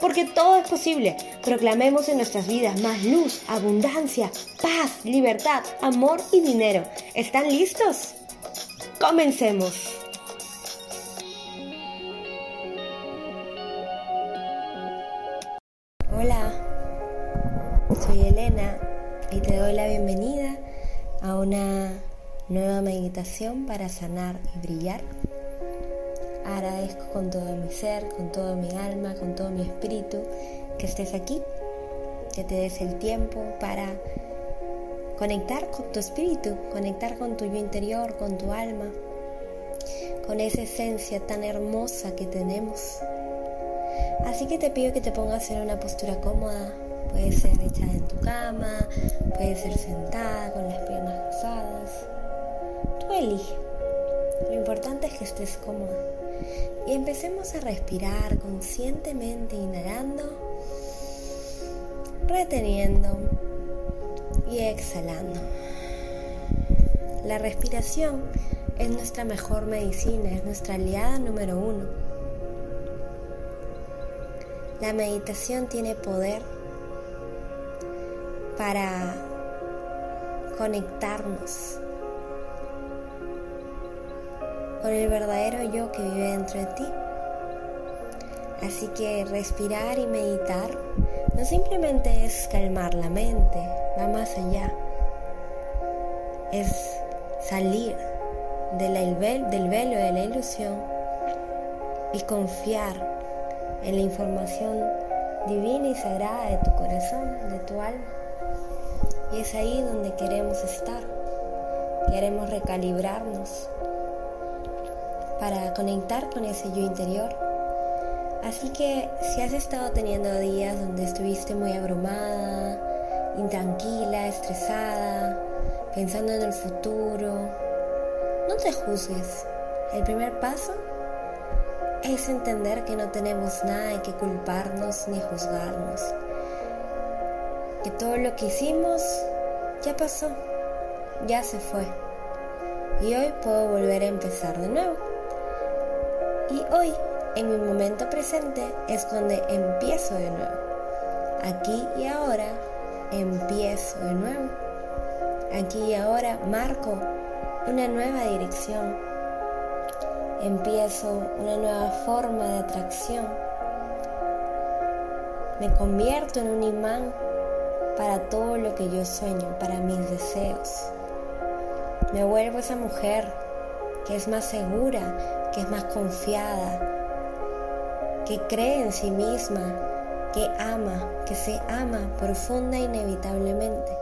Porque todo es posible. Proclamemos en nuestras vidas más luz, abundancia, paz, libertad, amor y dinero. ¿Están listos? Comencemos. Hola, soy Elena y te doy la bienvenida a una nueva meditación para sanar y brillar. Agradezco con todo mi ser, con todo mi alma, con todo mi espíritu que estés aquí, que te des el tiempo para conectar con tu espíritu, conectar con tu yo interior, con tu alma, con esa esencia tan hermosa que tenemos Así que te pido que te pongas en una postura cómoda. Puede ser echada en tu cama, puede ser sentada con las piernas cruzadas. Tú elige. Lo importante es que estés cómoda. Y empecemos a respirar conscientemente, inhalando, reteniendo y exhalando. La respiración es nuestra mejor medicina, es nuestra aliada número uno la meditación tiene poder para conectarnos con el verdadero yo que vive dentro de ti. Así que respirar y meditar no simplemente es calmar la mente, va más allá. Es salir del velo de la ilusión y confiar en la información divina y sagrada de tu corazón, de tu alma. Y es ahí donde queremos estar. Queremos recalibrarnos para conectar con ese yo interior. Así que si has estado teniendo días donde estuviste muy abrumada, intranquila, estresada, pensando en el futuro, no te juzgues. El primer paso es entender que no tenemos nada de que culparnos ni juzgarnos. Que todo lo que hicimos ya pasó, ya se fue. Y hoy puedo volver a empezar de nuevo. Y hoy, en mi momento presente, es donde empiezo de nuevo. Aquí y ahora empiezo de nuevo. Aquí y ahora marco una nueva dirección empiezo una nueva forma de atracción. Me convierto en un imán para todo lo que yo sueño, para mis deseos. Me vuelvo esa mujer que es más segura, que es más confiada, que cree en sí misma, que ama, que se ama profunda e inevitablemente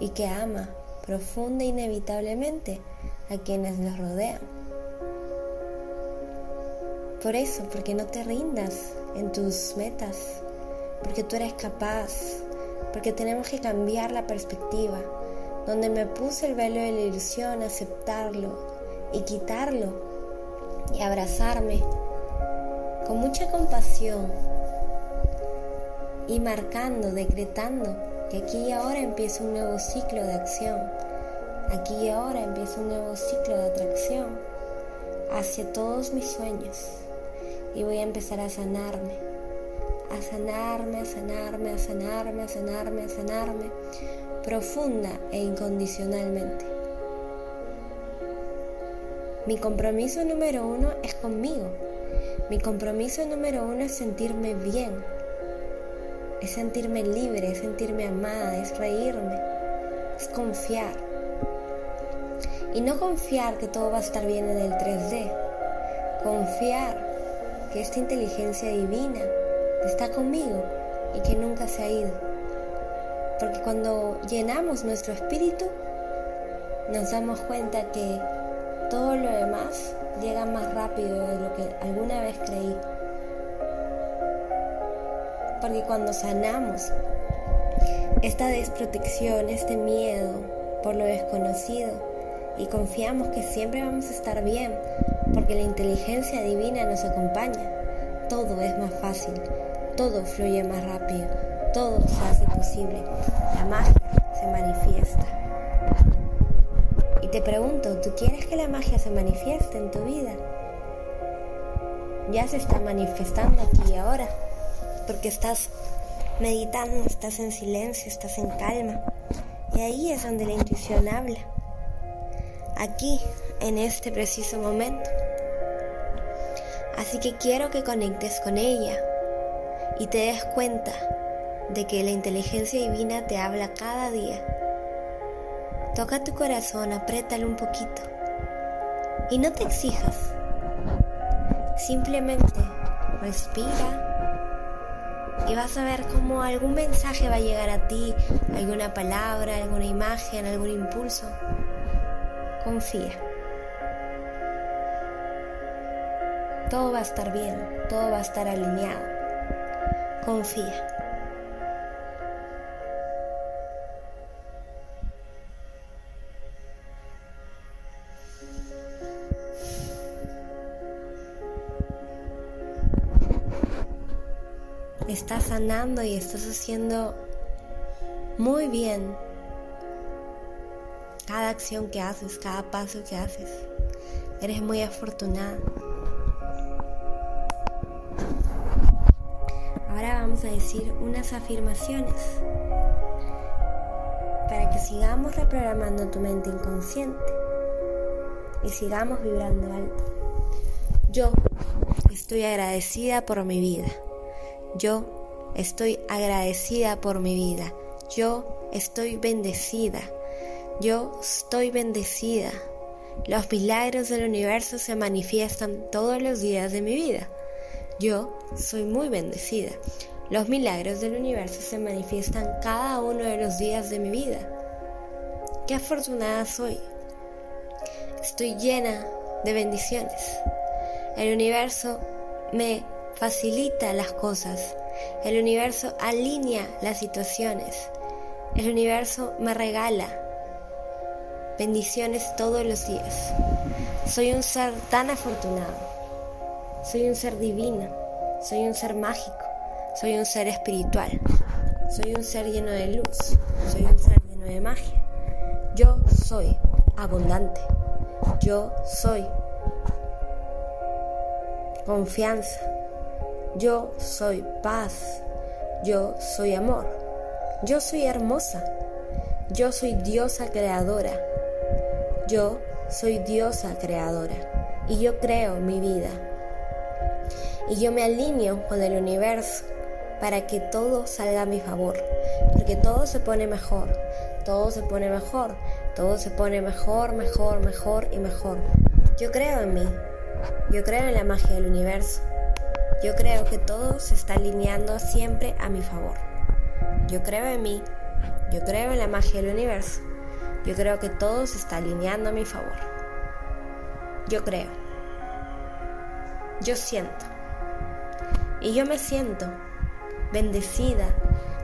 y que ama profunda e inevitablemente a quienes nos rodean. Por eso, porque no te rindas en tus metas, porque tú eres capaz, porque tenemos que cambiar la perspectiva, donde me puse el velo de la ilusión, aceptarlo y quitarlo y abrazarme con mucha compasión y marcando, decretando que aquí y ahora empieza un nuevo ciclo de acción, aquí y ahora empieza un nuevo ciclo de atracción hacia todos mis sueños y voy a empezar a sanarme, a sanarme, a sanarme, a sanarme, a sanarme, a sanarme, profunda e incondicionalmente. Mi compromiso número uno es conmigo. Mi compromiso número uno es sentirme bien, es sentirme libre, es sentirme amada, es reírme, es confiar. Y no confiar que todo va a estar bien en el 3D, confiar que esta inteligencia divina está conmigo y que nunca se ha ido. Porque cuando llenamos nuestro espíritu, nos damos cuenta que todo lo demás llega más rápido de lo que alguna vez creí. Porque cuando sanamos esta desprotección, este miedo por lo desconocido y confiamos que siempre vamos a estar bien, porque la inteligencia divina nos acompaña, todo es más fácil, todo fluye más rápido, todo se hace posible, la magia se manifiesta. Te pregunto, ¿tú quieres que la magia se manifieste en tu vida? Ya se está manifestando aquí y ahora, porque estás meditando, estás en silencio, estás en calma. Y ahí es donde la intuición habla. Aquí, en este preciso momento. Así que quiero que conectes con ella y te des cuenta de que la inteligencia divina te habla cada día Toca tu corazón, apriétalo un poquito. Y no te exijas. Simplemente respira y vas a ver cómo algún mensaje va a llegar a ti, alguna palabra, alguna imagen, algún impulso. Confía. Todo va a estar bien, todo va a estar alineado. Confía. Sanando y estás haciendo muy bien cada acción que haces, cada paso que haces. Eres muy afortunada. Ahora vamos a decir unas afirmaciones para que sigamos reprogramando tu mente inconsciente y sigamos vibrando alto. Yo estoy agradecida por mi vida. Yo estoy agradecida por mi vida. Yo estoy bendecida. Yo estoy bendecida. Los milagros del universo se manifiestan todos los días de mi vida. Yo soy muy bendecida. Los milagros del universo se manifiestan cada uno de los días de mi vida. Qué afortunada soy. Estoy llena de bendiciones. El universo me facilita las cosas. El universo alinea las situaciones. El universo me regala bendiciones todos los días. Soy un ser tan afortunado. Soy un ser divino. Soy un ser mágico. Soy un ser espiritual. Soy un ser lleno de luz. Soy un ser lleno de magia. Yo soy abundante. Yo soy confianza. Yo soy paz. Yo soy amor. Yo soy hermosa. Yo soy diosa creadora. Yo soy diosa creadora. Y yo creo mi vida. Y yo me alineo con el universo para que todo salga a mi favor. Porque todo se pone mejor. Todo se pone mejor. Todo se pone mejor, mejor, mejor y mejor. Yo creo en mí. Yo creo en la magia del universo. Yo creo que todo se está alineando siempre a mi favor. Yo creo en mí, yo creo en la magia del universo. Yo creo que todo se está alineando a mi favor. Yo creo. Yo siento. Y yo me siento bendecida,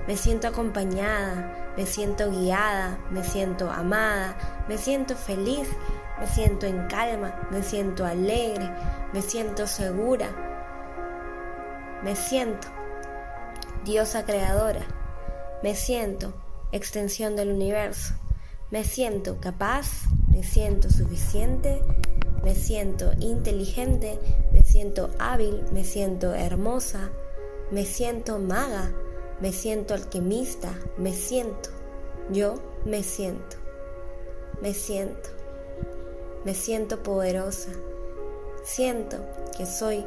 me siento acompañada, me siento guiada, me siento amada, me siento feliz, me siento en calma, me siento alegre, me siento segura, me siento diosa creadora, me siento extensión del universo, me siento capaz, me siento suficiente, me siento inteligente, me siento hábil, me siento hermosa, me siento maga, me siento alquimista, me siento, yo me siento, me siento, me siento poderosa, siento que soy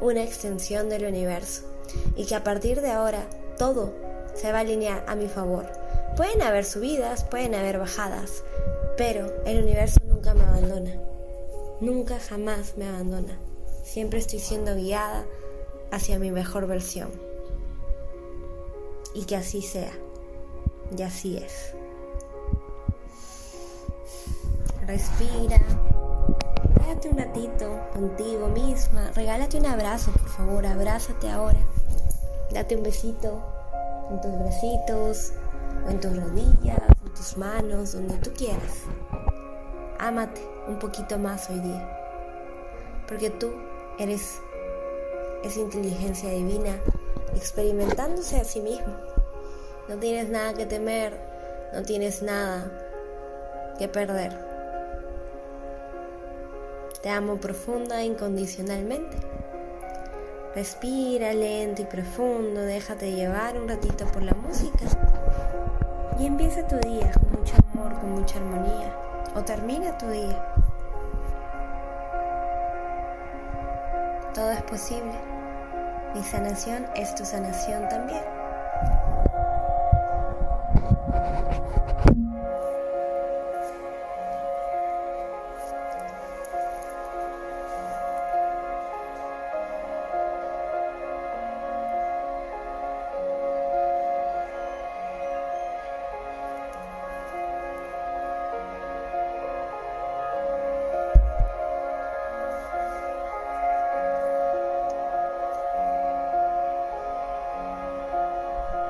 una extensión del universo y que a partir de ahora todo se va a alinear a mi favor. Pueden haber subidas, pueden haber bajadas, pero el universo nunca me abandona. Nunca jamás me abandona. Siempre estoy siendo guiada, hacia mi mejor versión. Y que así sea. Y así es. Respira. Regálate un ratito contigo misma. Regálate un abrazo, por favor. Abrázate ahora. Date un besito en tus bracitos, o en tus rodillas, en tus manos, donde tú quieras. Ámate un poquito más hoy día. Porque tú eres esa inteligencia divina experimentándose a sí mismo. No tienes nada que temer, no tienes nada que perder. Te amo profunda e incondicionalmente. Respira lento y profundo, déjate llevar un ratito por la música y empieza tu día con mucho amor, con mucha armonía o termina tu día. Todo es posible. Mi sanación es tu sanación también.